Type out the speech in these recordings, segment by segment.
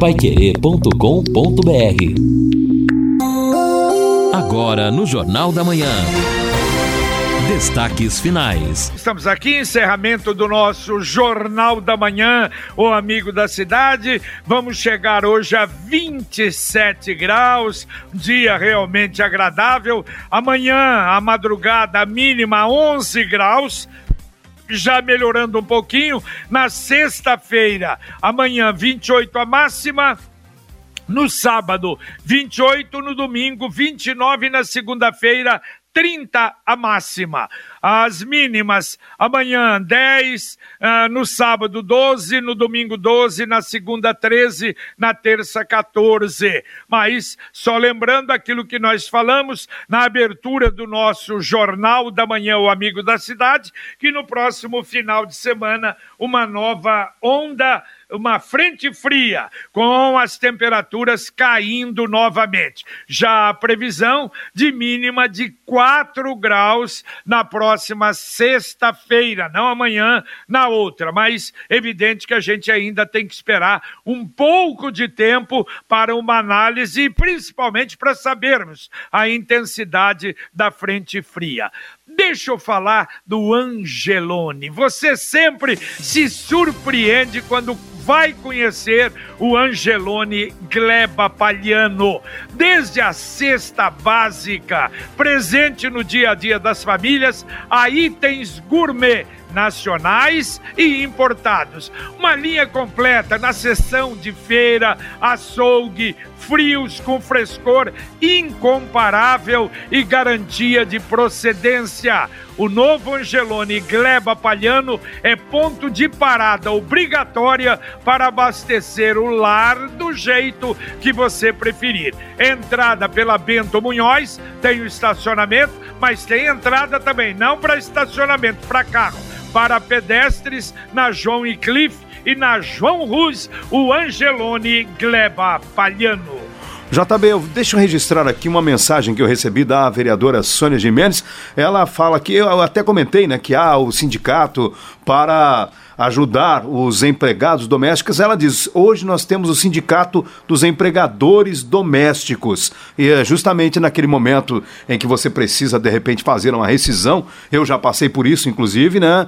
paiquerê.com.br Agora no Jornal da Manhã. Destaques finais. Estamos aqui, encerramento do nosso Jornal da Manhã, o amigo da cidade. Vamos chegar hoje a 27 graus, dia realmente agradável. Amanhã, a madrugada mínima 11 graus já melhorando um pouquinho. Na sexta-feira, amanhã, 28 a máxima. No sábado, 28, no domingo, 29, na segunda-feira, 30 a máxima. As mínimas, amanhã 10, uh, ah, no sábado 12, no domingo 12, na segunda 13, na terça 14. Mas, só lembrando aquilo que nós falamos na abertura do nosso Jornal da Manhã, o Amigo da Cidade, que no próximo final de semana, uma nova onda uma frente fria, com as temperaturas caindo novamente. Já a previsão de mínima de 4 graus na próxima sexta-feira, não amanhã, na outra, mas evidente que a gente ainda tem que esperar um pouco de tempo para uma análise e principalmente para sabermos a intensidade da frente fria. Deixa eu falar do Angelone. Você sempre se surpreende quando vai conhecer o Angelone Gleba Palhano. Desde a cesta básica, presente no dia a dia das famílias, a itens gourmet nacionais e importados. Uma linha completa na seção de feira, açougue, frios com frescor incomparável e garantia de procedência. O novo Angelone Gleba Palhano é ponto de parada obrigatória para abastecer o lar do jeito que você preferir. Entrada pela Bento Munhoz, tem o estacionamento, mas tem entrada também, não para estacionamento, para carro para pedestres na João e Cliff e na João Ruz, o Angelone Gleba Palhano. JB, deixa eu registrar aqui uma mensagem que eu recebi da vereadora Sônia Gimenez. Ela fala que, eu até comentei, né, que há o sindicato para ajudar os empregados domésticos. Ela diz: hoje nós temos o sindicato dos empregadores domésticos. E é justamente naquele momento em que você precisa, de repente, fazer uma rescisão, eu já passei por isso, inclusive, né?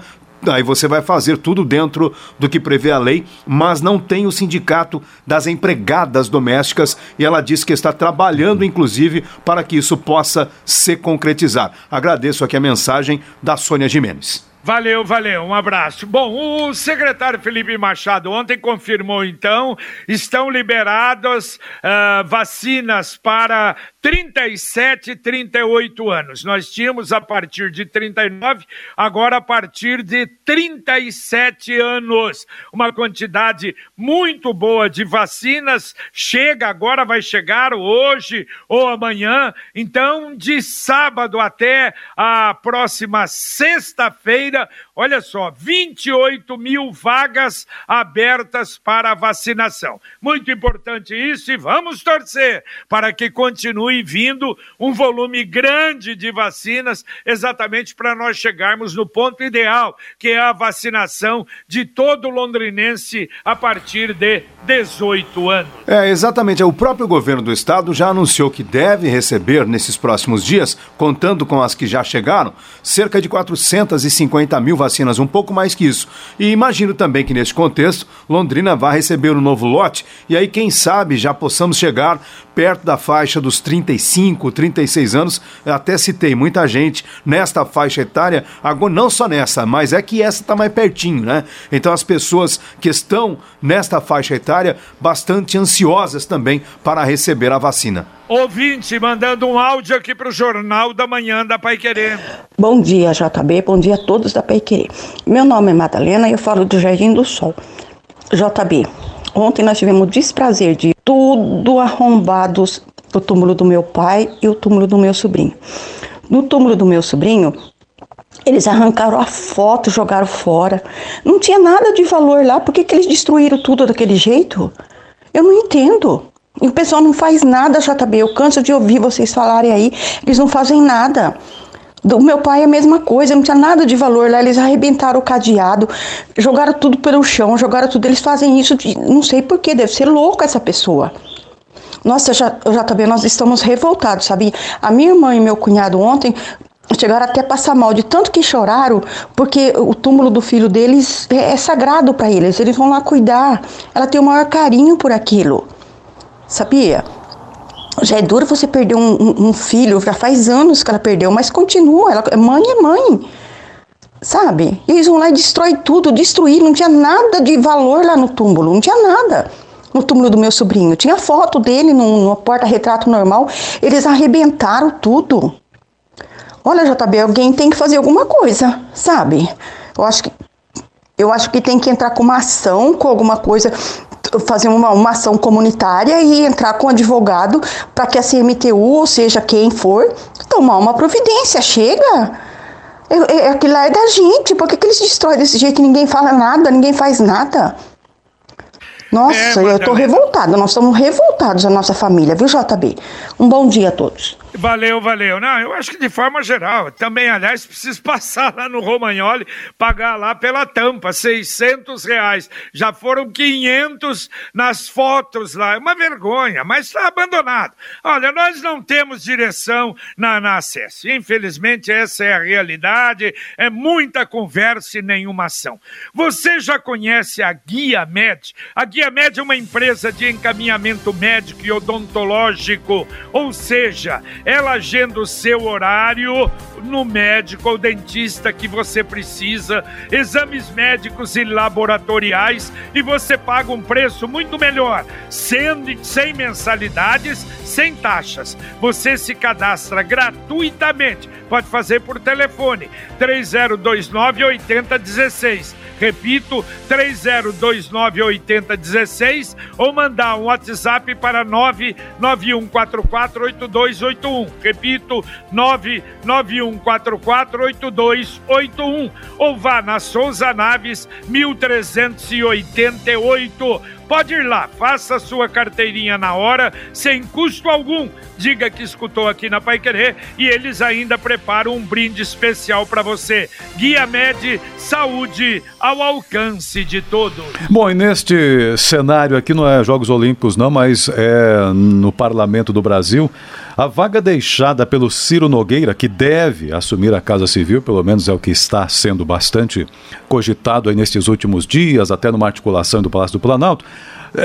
Aí você vai fazer tudo dentro do que prevê a lei, mas não tem o sindicato das empregadas domésticas e ela diz que está trabalhando, inclusive, para que isso possa se concretizar. Agradeço aqui a mensagem da Sônia Jimenez. Valeu, valeu, um abraço. Bom, o secretário Felipe Machado ontem confirmou, então, estão liberadas uh, vacinas para 37 e 38 anos. Nós tínhamos a partir de 39, agora a partir de 37 anos. Uma quantidade muito boa de vacinas chega agora, vai chegar hoje ou amanhã. Então, de sábado até a próxima sexta-feira, olha só, 28 mil vagas abertas para vacinação. Muito importante isso e vamos torcer para que continue vindo um volume grande de vacinas, exatamente para nós chegarmos no ponto ideal, que é a vacinação de todo londrinense a partir de 18 anos. É, exatamente. O próprio governo do estado já anunciou que deve receber nesses próximos dias, contando com as que já chegaram, cerca de 450 mil vacinas, um pouco mais que isso. E imagino também que neste contexto, Londrina vai receber um novo lote e aí, quem sabe, já possamos chegar perto da faixa dos 35, 36 anos. Eu até citei muita gente nesta faixa etária, agora não só nessa, mas é que essa está mais pertinho, né? Então as pessoas que estão nesta faixa etária bastante ansiosas também para receber a vacina. Ouvinte mandando um áudio aqui para o Jornal da Manhã da Pai Querer. Bom dia, JB. Bom dia a todos da Pai Querer. Meu nome é Madalena e eu falo do Jardim do Sol. JB, ontem nós tivemos o desprazer de tudo arrombados o túmulo do meu pai e o túmulo do meu sobrinho. No túmulo do meu sobrinho, eles arrancaram a foto, jogaram fora. Não tinha nada de valor lá. Por que, que eles destruíram tudo daquele jeito? Eu não entendo. E o pessoal não faz nada, JB. Eu canso de ouvir vocês falarem aí. Eles não fazem nada. Do meu pai é a mesma coisa, não tinha nada de valor lá. Eles arrebentaram o cadeado, jogaram tudo pelo chão, jogaram tudo. Eles fazem isso, de, não sei porquê, deve ser louco essa pessoa. Nossa, também nós estamos revoltados, sabe? A minha irmã e meu cunhado ontem chegaram até a passar mal de tanto que choraram, porque o túmulo do filho deles é, é sagrado para eles, eles vão lá cuidar. Ela tem o maior carinho por aquilo, sabia? Já é duro você perder um, um, filho, já faz anos que ela perdeu, mas continua, ela, mãe é mãe, sabe? E eles vão lá e destrói tudo, destruir, não tinha nada de valor lá no túmulo, não tinha nada no túmulo do meu sobrinho. Tinha foto dele no porta-retrato normal. Eles arrebentaram tudo. Olha, JB, alguém tem que fazer alguma coisa, sabe? Eu acho que eu acho que tem que entrar com uma ação, com alguma coisa, fazer uma, uma ação comunitária e entrar com advogado para que a CMTU, ou seja, quem for, tomar uma providência. Chega! É, é, aquilo lá é da gente. Por que, que eles destroem desse jeito e ninguém fala nada, ninguém faz nada? Nossa, é, eu estou revoltada. Nós estamos revoltados, a nossa família, viu, JB? Um bom dia a todos. Valeu, valeu. Não, eu acho que de forma geral. Também, aliás, preciso passar lá no Romagnoli, pagar lá pela tampa, 600 reais. Já foram 500 nas fotos lá. É uma vergonha, mas está abandonado. Olha, nós não temos direção na, na acesso. Infelizmente, essa é a realidade. É muita conversa e nenhuma ação. Você já conhece a Guia Med? A Guia Med é uma empresa de encaminhamento médico e odontológico, ou seja, ela agenda o seu horário no médico ou dentista que você precisa, exames médicos e laboratoriais e você paga um preço muito melhor, sendo sem mensalidades, sem taxas. Você se cadastra gratuitamente. Pode fazer por telefone 3029 8016 Repito, 30298016 ou mandar um WhatsApp para 991448281. Repito, 991448281 ou vá na Souza Naves 1388 Pode ir lá, faça sua carteirinha na hora, sem custo algum. Diga que escutou aqui na Pai Querer e eles ainda preparam um brinde especial para você. Guia Med, saúde ao alcance de todos. Bom, e neste cenário aqui não é Jogos Olímpicos, não, mas é no Parlamento do Brasil. A vaga deixada pelo Ciro Nogueira, que deve assumir a Casa Civil, pelo menos é o que está sendo bastante cogitado aí nestes últimos dias, até numa articulação do Palácio do Planalto,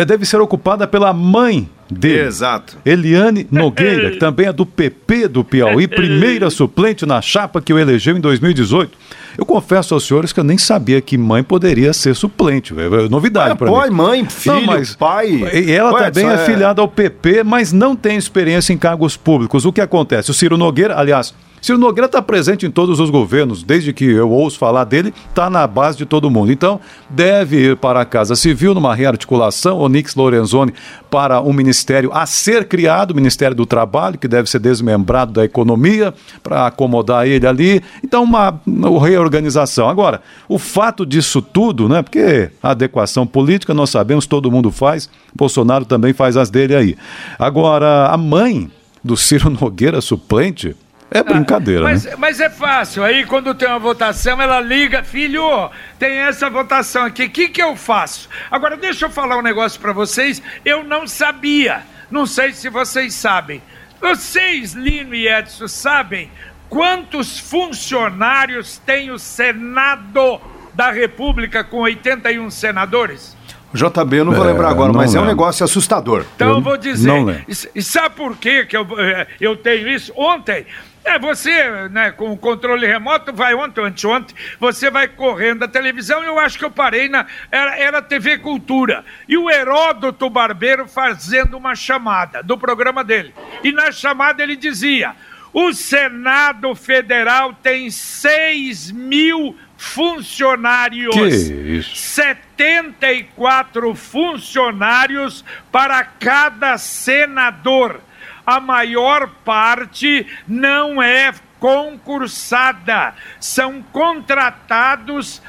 deve ser ocupada pela mãe dele. Exato. Eliane Nogueira, que também é do PP do Piauí, primeira suplente na chapa que o elegeu em 2018. Eu confesso aos senhores que eu nem sabia que mãe poderia ser suplente. É novidade para mim. mãe, filho, não, mas, pai. Ela Ué, também é, é filiada ao PP, mas não tem experiência em cargos públicos. O que acontece? O Ciro Nogueira, aliás, Ciro Nogueira está presente em todos os governos, desde que eu ouço falar dele, está na base de todo mundo. Então, deve ir para a Casa Civil numa rearticulação, Onix Lorenzoni para um ministério a ser criado, o Ministério do Trabalho, que deve ser desmembrado da economia, para acomodar ele ali. Então, uma, uma reorganização. Agora, o fato disso tudo, né? Porque adequação política nós sabemos, todo mundo faz, Bolsonaro também faz as dele aí. Agora, a mãe do Ciro Nogueira suplente é brincadeira, mas, né? Mas é fácil. Aí, quando tem uma votação, ela liga, filho, tem essa votação aqui, o que, que eu faço? Agora, deixa eu falar um negócio para vocês. Eu não sabia. Não sei se vocês sabem. Vocês, Lino e Edson, sabem quantos funcionários tem o Senado da República com 81 senadores? JB, eu não vou é, lembrar agora, mas lembro. é um negócio assustador. Então eu vou dizer. E sabe por quê que eu, é, eu tenho isso? Ontem é, você, né, com o controle remoto, vai ontem, anteontem, você vai correndo da televisão e eu acho que eu parei na. Era, era TV Cultura. E o Heródoto Barbeiro fazendo uma chamada do programa dele. E na chamada ele dizia: o Senado Federal tem 6 mil funcionários. Que isso? 74 funcionários para cada senador a maior parte não é concursada, são contratados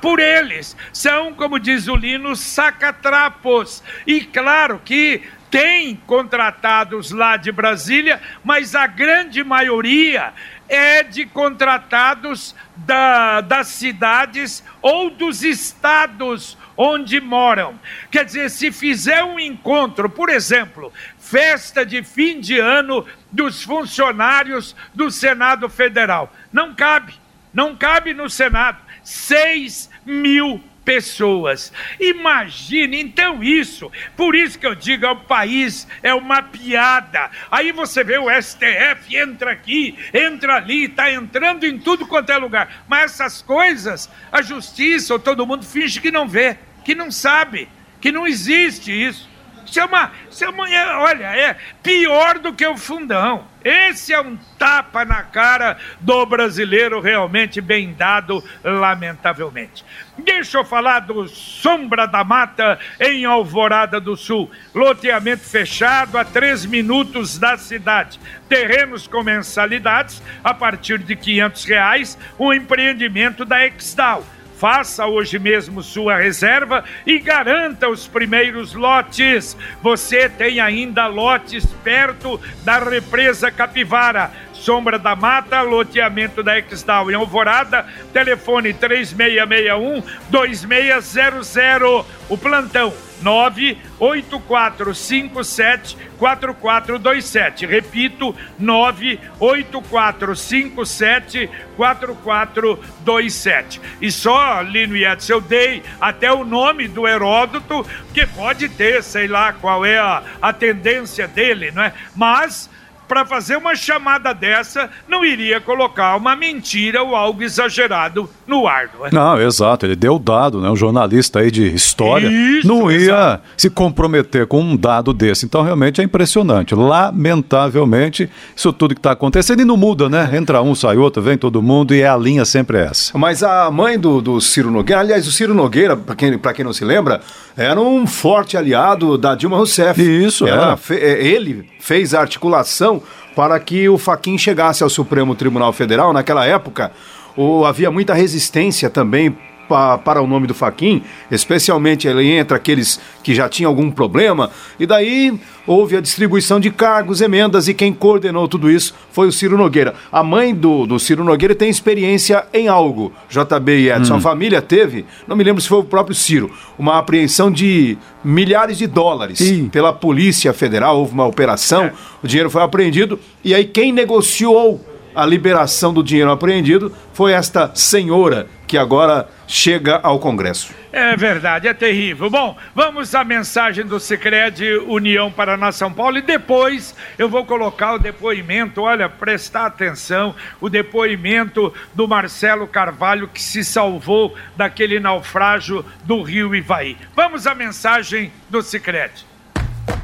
por eles. São, como diz o Lino, sacatrapos. E claro que tem contratados lá de Brasília, mas a grande maioria é de contratados da, das cidades ou dos estados onde moram. Quer dizer, se fizer um encontro, por exemplo, festa de fim de ano dos funcionários do Senado Federal, não cabe, não cabe no Senado. 6 mil pessoas. Imagine, então isso, por isso que eu digo, é o país é uma piada. Aí você vê o STF entra aqui, entra ali, está entrando em tudo quanto é lugar. Mas essas coisas, a justiça ou todo mundo finge que não vê, que não sabe, que não existe isso. Isso é uma, isso é uma, é, olha, é pior do que o fundão. Esse é um tapa na cara do brasileiro realmente bem dado, lamentavelmente. Deixa eu falar do Sombra da Mata em Alvorada do Sul. Loteamento fechado a três minutos da cidade. Terrenos com mensalidades a partir de quinhentos reais. Um empreendimento da Exdal Faça hoje mesmo sua reserva e garanta os primeiros lotes. Você tem ainda lotes perto da represa Capivara. Sombra da Mata, loteamento da Exdal em Alvorada, telefone 3661 2600. O plantão 98457 4427. Repito, 98457 4427. E só, Lino Edson, eu dei até o nome do Heródoto, que pode ter, sei lá qual é a, a tendência dele, não é? Mas para fazer uma chamada dessa, não iria colocar uma mentira ou algo exagerado no ar, não é? Não, exato. Ele deu dado, né? Um jornalista aí de história Isso, não ia exato. se comprometer com um dado desse. Então, realmente é impressionante. Lamentavelmente, isso tudo que está acontecendo e não muda, né? Entra um, sai outro, vem todo mundo e a linha sempre é essa. Mas a mãe do, do Ciro Nogueira, aliás, o Ciro Nogueira, para quem, pra quem não se lembra, era um forte aliado da Dilma Rousseff. Isso, Ela é. fe- é, ele fez a articulação para que o Faquin chegasse ao Supremo Tribunal Federal. Naquela época, o- havia muita resistência também pa- para o nome do Faquin, especialmente ele entre aqueles que já tinham algum problema, e daí houve a distribuição de cargos, emendas, e quem coordenou tudo isso foi o Ciro Nogueira. A mãe do, do Ciro Nogueira tem experiência em algo, JB e Edson. A família teve, não me lembro se foi o próprio Ciro, uma apreensão de milhares de dólares Ih. pela Polícia Federal, houve uma operação, o dinheiro foi apreendido, e aí quem negociou a liberação do dinheiro apreendido foi esta senhora que agora chega ao Congresso. É verdade, é terrível. Bom, vamos à mensagem do Sicredi União Paraná São Paulo e depois eu vou colocar o depoimento, olha, prestar atenção, o depoimento do Marcelo Carvalho que se salvou daquele naufrágio do Rio Ivaí. Vamos à mensagem do Sicredi.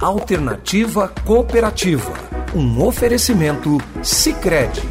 Alternativa Cooperativa. Um oferecimento Sicredi.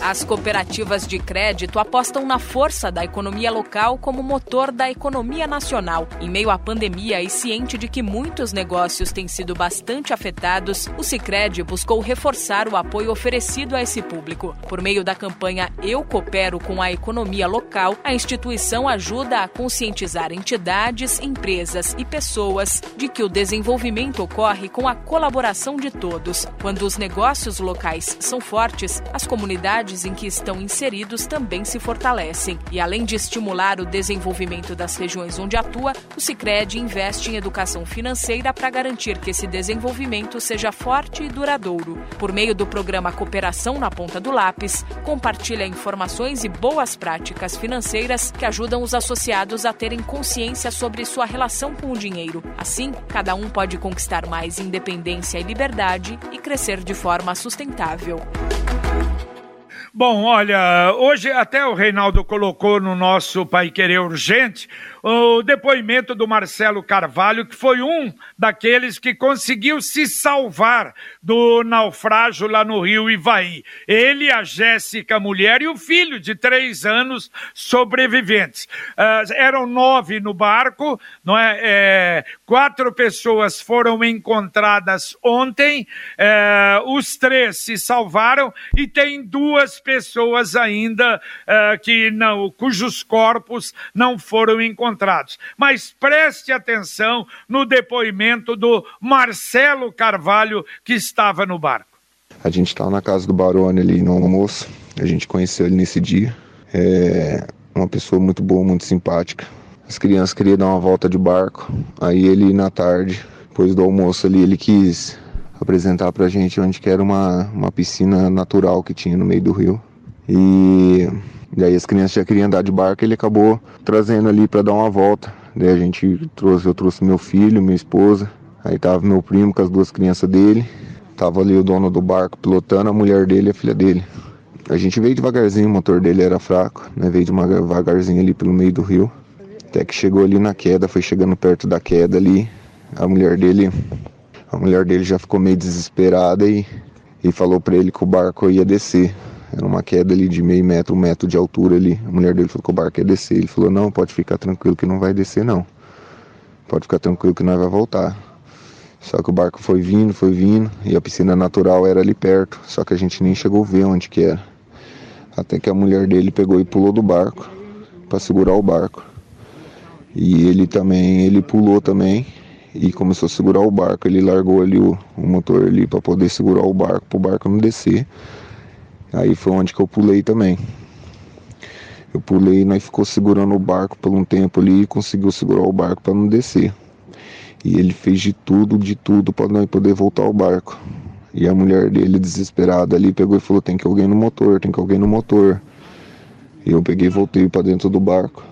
As cooperativas de crédito apostam na força da economia local como motor da economia nacional. Em meio à pandemia e ciente de que muitos negócios têm sido bastante afetados, o Sicredi buscou reforçar o apoio oferecido a esse público. Por meio da campanha Eu Coopero com a Economia Local, a instituição ajuda a conscientizar entidades, empresas e pessoas de que o desenvolvimento ocorre com a colaboração de todos. Quando os negócios locais são fortes, as comunidades em que estão inseridos também se fortalecem. E além de estimular o desenvolvimento das regiões onde atua, o Sicredi investe em educação financeira para garantir que esse desenvolvimento seja forte e duradouro. Por meio do programa Cooperação na Ponta do Lápis, compartilha informações e boas práticas financeiras que ajudam os associados a terem consciência sobre sua relação com o dinheiro. Assim, cada um pode conquistar mais independência e liberdade e crescer de forma sustentável. Bom, olha, hoje até o Reinaldo colocou no nosso Pai Querer Urgente o depoimento do Marcelo Carvalho, que foi um daqueles que conseguiu se salvar do naufrágio lá no Rio Ivaí. Ele, a Jéssica, mulher, e o filho de três anos sobreviventes. Ah, eram nove no barco, não é? É, quatro pessoas foram encontradas ontem, é, os três se salvaram e tem duas pessoas ainda é, que não, cujos corpos não foram encontrados. Mas preste atenção no depoimento do Marcelo Carvalho, que estava no barco. A gente estava na casa do Barone ali no almoço A gente conheceu ele nesse dia. É uma pessoa muito boa, muito simpática. As crianças queriam dar uma volta de barco. Aí ele, na tarde, depois do almoço ali, ele quis apresentar pra gente onde que era uma, uma piscina natural que tinha no meio do rio. E daí as crianças já queriam andar de barco, ele acabou trazendo ali para dar uma volta. Daí a gente trouxe, eu trouxe meu filho, minha esposa, aí tava meu primo com as duas crianças dele, tava ali o dono do barco pilotando, a mulher dele e a filha dele. A gente veio devagarzinho, o motor dele era fraco, né? Veio devagarzinho ali pelo meio do rio. Até que chegou ali na queda, foi chegando perto da queda ali. A mulher dele, a mulher dele já ficou meio desesperada e, e falou para ele que o barco ia descer. Era uma queda ali de meio metro, um metro de altura ali. A mulher dele falou que o barco ia descer. Ele falou, não, pode ficar tranquilo que não vai descer não. Pode ficar tranquilo que nós vai voltar. Só que o barco foi vindo, foi vindo, e a piscina natural era ali perto. Só que a gente nem chegou a ver onde que era. Até que a mulher dele pegou e pulou do barco para segurar o barco. E ele também, ele pulou também e começou a segurar o barco. Ele largou ali o, o motor ali para poder segurar o barco, para o barco não descer. Aí foi onde que eu pulei também. Eu pulei e nós ficou segurando o barco por um tempo ali e conseguiu segurar o barco para não descer. E ele fez de tudo, de tudo para nós poder voltar ao barco. E a mulher dele, desesperada ali, pegou e falou: tem que alguém no motor, tem que alguém no motor. E eu peguei e voltei para dentro do barco.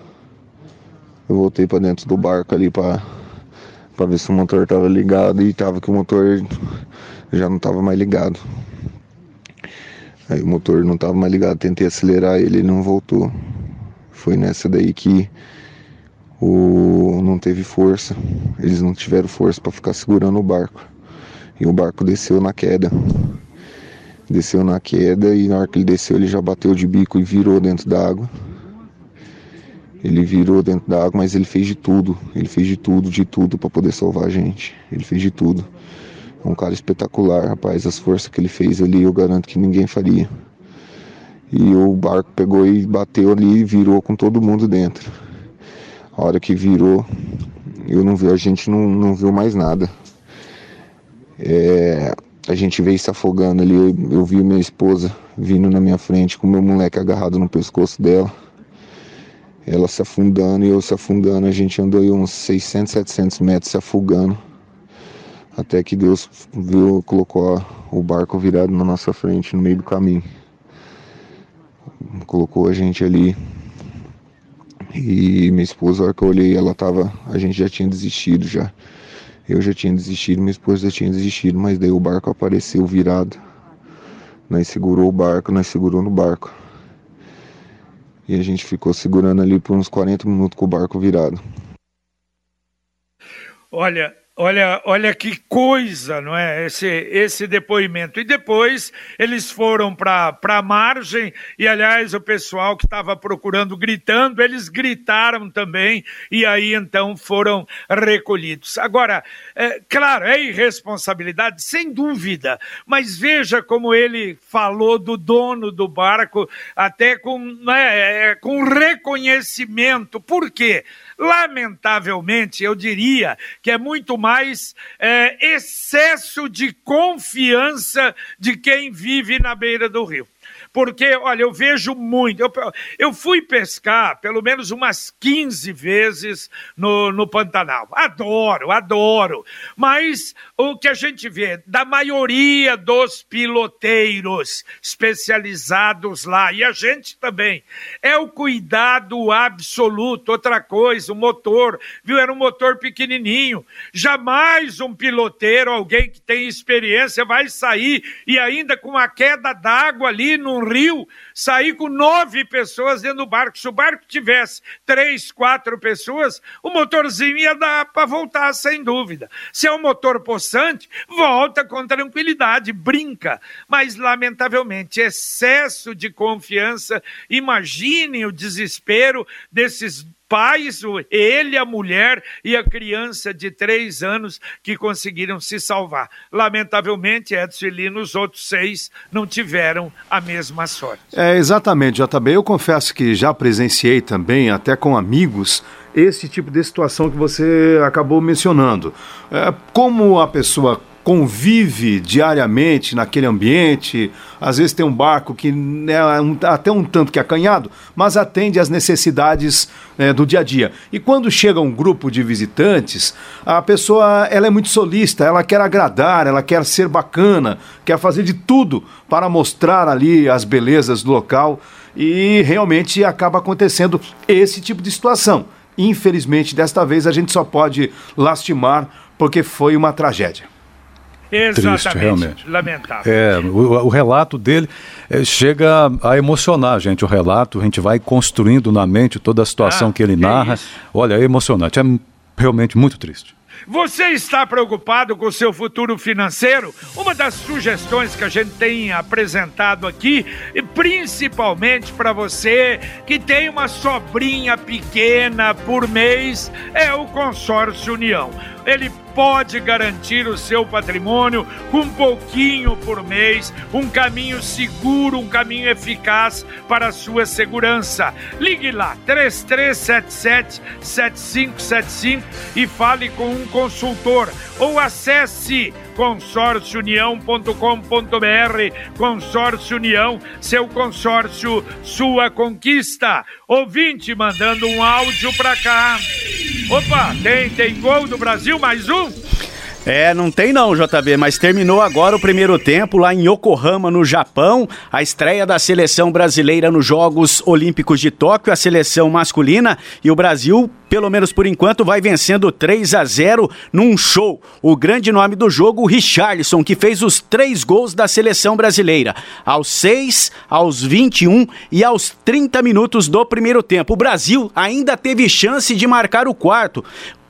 Eu voltei para dentro do barco ali para para ver se o motor estava ligado e tava que o motor já não estava mais ligado. Aí o motor não estava mais ligado, tentei acelerar ele, ele não voltou. Foi nessa daí que o não teve força. Eles não tiveram força para ficar segurando o barco. E o barco desceu na queda. Desceu na queda e na hora que ele desceu ele já bateu de bico e virou dentro da água. Ele virou dentro da água, mas ele fez de tudo. Ele fez de tudo, de tudo para poder salvar a gente. Ele fez de tudo. É um cara espetacular, rapaz. As forças que ele fez ali, eu garanto que ninguém faria. E o barco pegou e bateu ali e virou com todo mundo dentro. A hora que virou, eu não vi, a gente não, não viu mais nada. É, a gente veio se afogando ali, eu, eu vi minha esposa vindo na minha frente com meu moleque agarrado no pescoço dela. Ela se afundando e eu se afundando, a gente andou aí uns 600, 700 metros se afogando. Até que Deus viu, colocou o barco virado na nossa frente, no meio do caminho. Colocou a gente ali. E minha esposa, a hora que eu olhei, ela tava. A gente já tinha desistido já. Eu já tinha desistido, minha esposa já tinha desistido, mas daí o barco apareceu virado. Nós segurou o barco, nós segurou no barco. E a gente ficou segurando ali por uns 40 minutos com o barco virado. Olha, Olha, olha que coisa, não é? Esse, esse depoimento. E depois eles foram para a margem, e aliás, o pessoal que estava procurando, gritando, eles gritaram também, e aí então foram recolhidos. Agora, é, claro, é irresponsabilidade, sem dúvida, mas veja como ele falou do dono do barco, até com, né, com reconhecimento. Por quê? Lamentavelmente, eu diria que é muito mais é, excesso de confiança de quem vive na beira do rio. Porque, olha, eu vejo muito. Eu, eu fui pescar pelo menos umas 15 vezes no, no Pantanal. Adoro, adoro. Mas o que a gente vê da maioria dos piloteiros especializados lá, e a gente também, é o cuidado absoluto. Outra coisa, o motor, viu? Era um motor pequenininho. Jamais um piloteiro, alguém que tem experiência, vai sair e ainda com a queda d'água ali num rio, sair com nove pessoas dentro do barco. Se o barco tivesse três, quatro pessoas, o motorzinho ia dar para voltar, sem dúvida. Se é um motor possante, volta com tranquilidade, brinca. Mas, lamentavelmente, excesso de confiança. Imaginem o desespero desses pais, ele, a mulher e a criança de três anos que conseguiram se salvar. Lamentavelmente, Edson e Lino, os outros seis não tiveram a mesma sorte. É, exatamente, JB. Eu confesso que já presenciei também, até com amigos, esse tipo de situação que você acabou mencionando. É, como a pessoa convive diariamente naquele ambiente, às vezes tem um barco que é um, até um tanto que acanhado, mas atende às necessidades né, do dia a dia. E quando chega um grupo de visitantes, a pessoa ela é muito solista, ela quer agradar, ela quer ser bacana, quer fazer de tudo para mostrar ali as belezas do local e realmente acaba acontecendo esse tipo de situação. Infelizmente, desta vez a gente só pode lastimar porque foi uma tragédia. Exatamente. Triste, realmente. Lamentável. É, o, o relato dele é, chega a emocionar a gente. O relato, a gente vai construindo na mente toda a situação Ah, que ele que narra. isso. Olha, é emocionante. É realmente muito triste. Você está preocupado com o seu futuro financeiro? Uma das sugestões que a gente tem apresentado aqui, principalmente para você que tem uma sobrinha pequena por mês, é o Consórcio União. Ele pode garantir o seu patrimônio com um pouquinho por mês, um caminho seguro, um caminho eficaz para a sua segurança. Ligue lá, 3377 7575 e fale com um consultor ou acesse consórciounião.com.br Consórcio União, seu consórcio, sua conquista. Ouvinte mandando um áudio pra cá. Opa, tem, tem gol do Brasil, mais um? É, não tem não, JB, mas terminou agora o primeiro tempo lá em Yokohama, no Japão, a estreia da seleção brasileira nos Jogos Olímpicos de Tóquio, a seleção masculina, e o Brasil, pelo menos por enquanto, vai vencendo 3 a 0 num show. O grande nome do jogo, Richarlison, que fez os três gols da seleção brasileira, aos 6, aos 21 e aos 30 minutos do primeiro tempo. O Brasil ainda teve chance de marcar o quarto.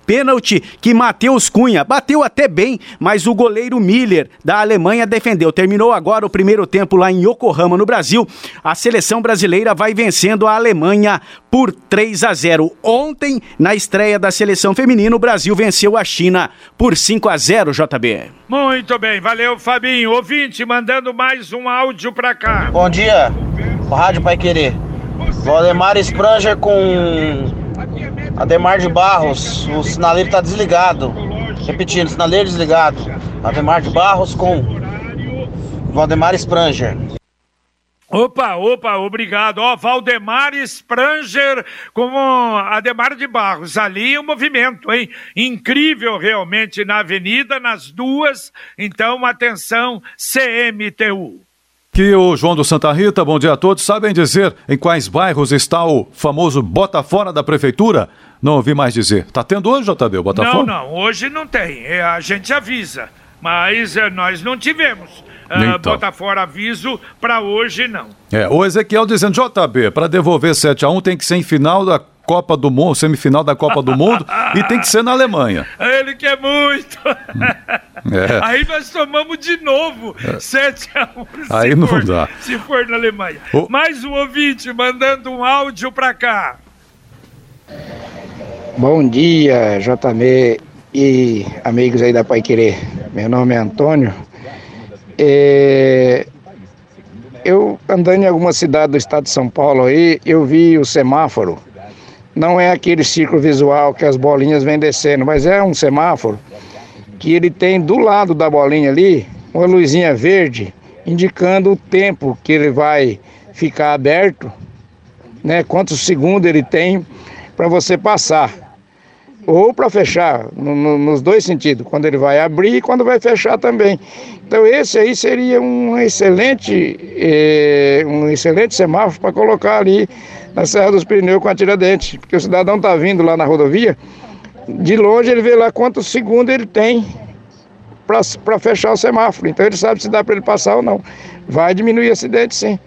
Pênalti que Matheus Cunha bateu até bem, mas o goleiro Miller da Alemanha defendeu. Terminou agora o primeiro tempo lá em Yokohama, no Brasil. A seleção brasileira vai vencendo a Alemanha por 3 a 0. Ontem, na estreia da seleção feminina, o Brasil venceu a China por 5 a 0, JB. Muito bem, valeu Fabinho. Ouvinte, mandando mais um áudio pra cá. Bom dia, Rádio Pai Querer. Valdemar Spranger com Ademar de Barros. O sinaleiro tá desligado. Repetindo, sinaleiro desligado. Ademar de Barros com Valdemar Spranger. Opa, opa, obrigado. Ó, Valdemar Spranger com Ademar de Barros. Ali o movimento, hein? Incrível realmente na avenida, nas duas. Então, atenção, CMTU. Que o João do Santa Rita, bom dia a todos. Sabem dizer em quais bairros está o famoso Bota Fora da Prefeitura? Não ouvi mais dizer. Tá tendo hoje, JB, o Bota não, não, hoje não tem. É, a gente avisa. Mas é, nós não tivemos. Ah, Então. bota fora aviso para hoje, não. É, o Ezequiel dizendo, JB, para devolver 7x1 tem que ser em final da Copa do Mundo, semifinal da Copa do Mundo e tem que ser na Alemanha. Ele quer muito. É. Aí nós tomamos de novo 7 a 1 Aí se não for, dá. Se for na Alemanha. O- Mais um ouvinte mandando um áudio pra cá. Bom dia, JB e amigos aí da Pai Querer. Meu nome é Antônio. É, Eu andando em alguma cidade do estado de São Paulo aí, eu vi o semáforo. Não é aquele círculo visual que as bolinhas vêm descendo, mas é um semáforo que ele tem do lado da bolinha ali uma luzinha verde indicando o tempo que ele vai ficar aberto, né? Quantos segundos ele tem para você passar ou para fechar, no- no- nos dois sentidos, quando ele vai abrir e quando vai fechar também. Então esse aí seria um excelente, eh, um excelente semáforo para colocar ali na Serra dos Pirineus com a Tiradentes, porque o cidadão está vindo lá na rodovia, de longe ele vê lá quantos segundos ele tem para fechar o semáforo, então ele sabe se dá para ele passar ou não. Vai diminuir acidente sim.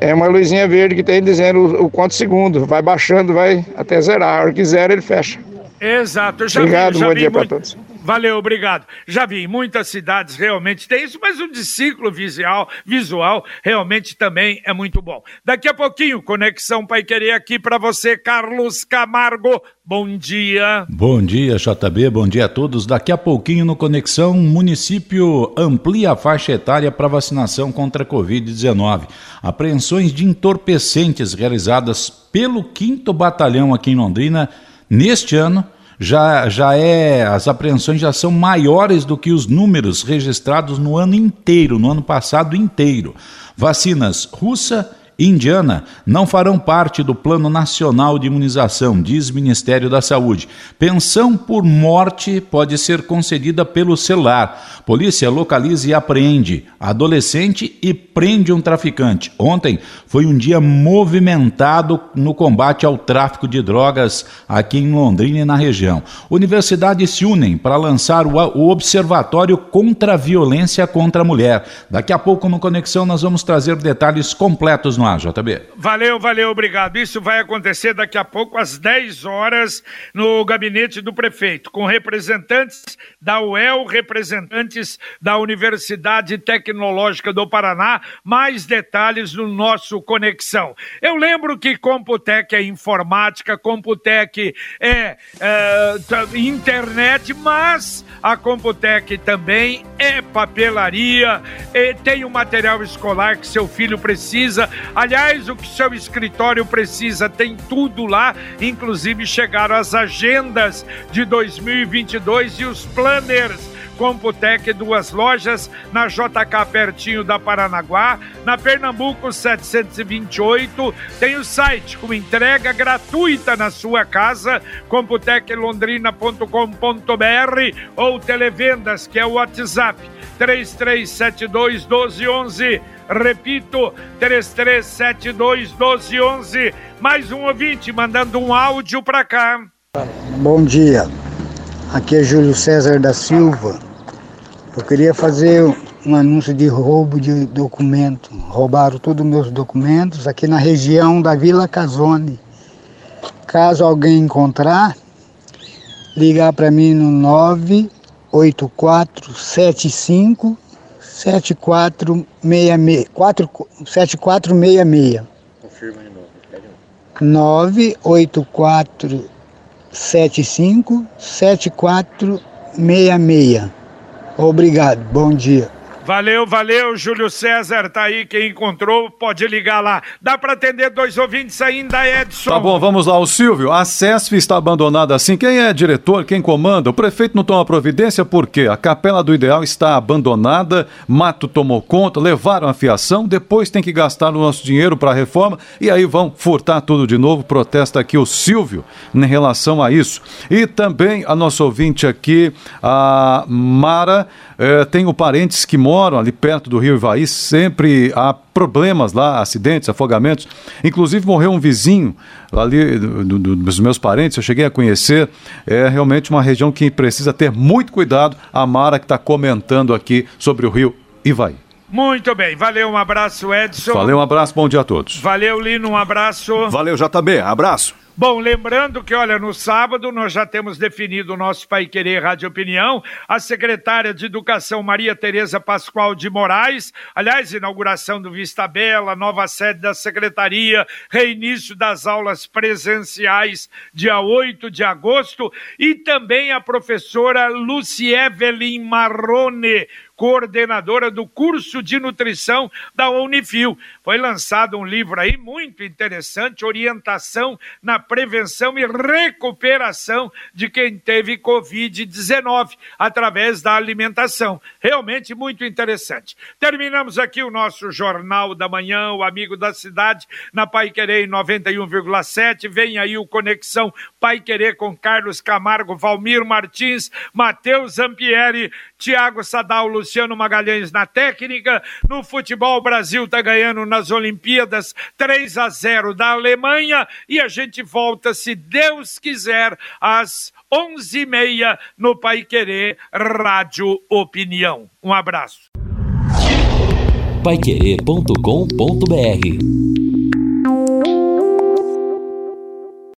É uma luzinha verde que tem dizendo o, o quanto segundo, vai baixando, vai até zerar. A hora que zera ele fecha. Exato, eu já Obrigado, vi, já bom vi dia muito- todos. Valeu, obrigado. Já vi, em muitas cidades realmente tem isso, mas o de ciclo visual, visual realmente também é muito bom. Daqui a pouquinho, Conexão Pai Querer aqui para você, Carlos Camargo. Bom dia. Bom dia, JB. Bom dia a todos. Daqui a pouquinho no Conexão, município amplia a faixa etária para vacinação contra a Covid-19. Apreensões de entorpecentes realizadas pelo 5 Batalhão aqui em Londrina neste ano já, já é. As apreensões já são maiores do que os números registrados no ano inteiro, no ano passado inteiro. Vacinas russa Indiana não farão parte do Plano Nacional de Imunização, diz Ministério da Saúde. Pensão por morte pode ser concedida pelo celular. Polícia localiza e apreende adolescente e prende um traficante. Ontem foi um dia movimentado no combate ao tráfico de drogas aqui em Londrina e na região. Universidades se unem para lançar o Observatório contra a Violência contra a Mulher. Daqui a pouco no Conexão nós vamos trazer detalhes completos no ar, JB. Valeu, valeu, obrigado. Isso vai acontecer daqui a pouco, às 10 horas, no gabinete do prefeito, com representantes da UEL, representantes da Universidade Tecnológica do Paraná. Mais detalhes no nosso Conexão. Eu lembro que Computec é informática, Computec é, é internet, mas a Computec também é papelaria, é, tem o material escolar que seu filho precisa. Aliás, o que seu escritório precisa tem tudo lá, inclusive chegaram as agendas de 2022 e os planners. Computec, duas lojas, na JK pertinho da Paranaguá, na Pernambuco 728, tem o site com entrega gratuita na sua casa, computeclondrina.com.br ou televendas, que é o WhatsApp 3372 1211 Repito, 3372 1211. Mais um ouvinte mandando um áudio para cá. Bom dia. Aqui é Júlio César da Silva. Eu queria fazer um anúncio de roubo de documento. Roubaram todos os meus documentos aqui na região da Vila Casone. Caso alguém encontrar, ligar para mim no 98475 7466. 7466. Confirma de novo. 984 75 7466. Obrigado, bom dia. Valeu, valeu, Júlio César, tá aí, quem encontrou, pode ligar lá. Dá para atender dois ouvintes ainda, Edson? Tá bom, vamos lá, o Silvio, a CESF está abandonada assim, quem é diretor, quem comanda? O prefeito não toma providência por quê? A Capela do Ideal está abandonada, mato tomou conta, levaram a fiação, depois tem que gastar o nosso dinheiro para a reforma e aí vão furtar tudo de novo, protesta aqui o Silvio em relação a isso. E também a nossa ouvinte aqui, a Mara, eh, tenho parentes que moram moram ali perto do rio Ivaí, sempre há problemas lá, acidentes, afogamentos. Inclusive morreu um vizinho ali do, do, dos meus parentes, eu cheguei a conhecer. É realmente uma região que precisa ter muito cuidado. A Mara que está comentando aqui sobre o rio Ivaí. Muito bem, valeu, um abraço, Edson. Valeu, um abraço, bom dia a todos. Valeu, Lino, um abraço. Valeu, JB, abraço. Bom, lembrando que, olha, no sábado nós já temos definido o nosso Pai Querer Rádio Opinião, a secretária de Educação Maria Tereza Pascoal de Moraes, aliás, inauguração do Vista Bela, nova sede da secretaria, reinício das aulas presenciais dia 8 de agosto. E também a professora Lucievelin Marrone, coordenadora do curso de nutrição da Unifil. Foi lançado um livro aí muito interessante, Orientação na Prevenção e Recuperação de quem teve Covid-19 através da alimentação. Realmente muito interessante. Terminamos aqui o nosso Jornal da Manhã, o Amigo da Cidade, na Pai Querer 91,7. Vem aí o Conexão Pai Querer com Carlos Camargo, Valmir Martins, Matheus Zampieri, Tiago Sadal, Luciano Magalhães na técnica. No futebol, o Brasil está ganhando nas Olimpíadas 3 a 0 da Alemanha e a gente volta, se Deus quiser, às 11h30 no Pai Querer Rádio Opinião. Um abraço. Paiquerê.com.br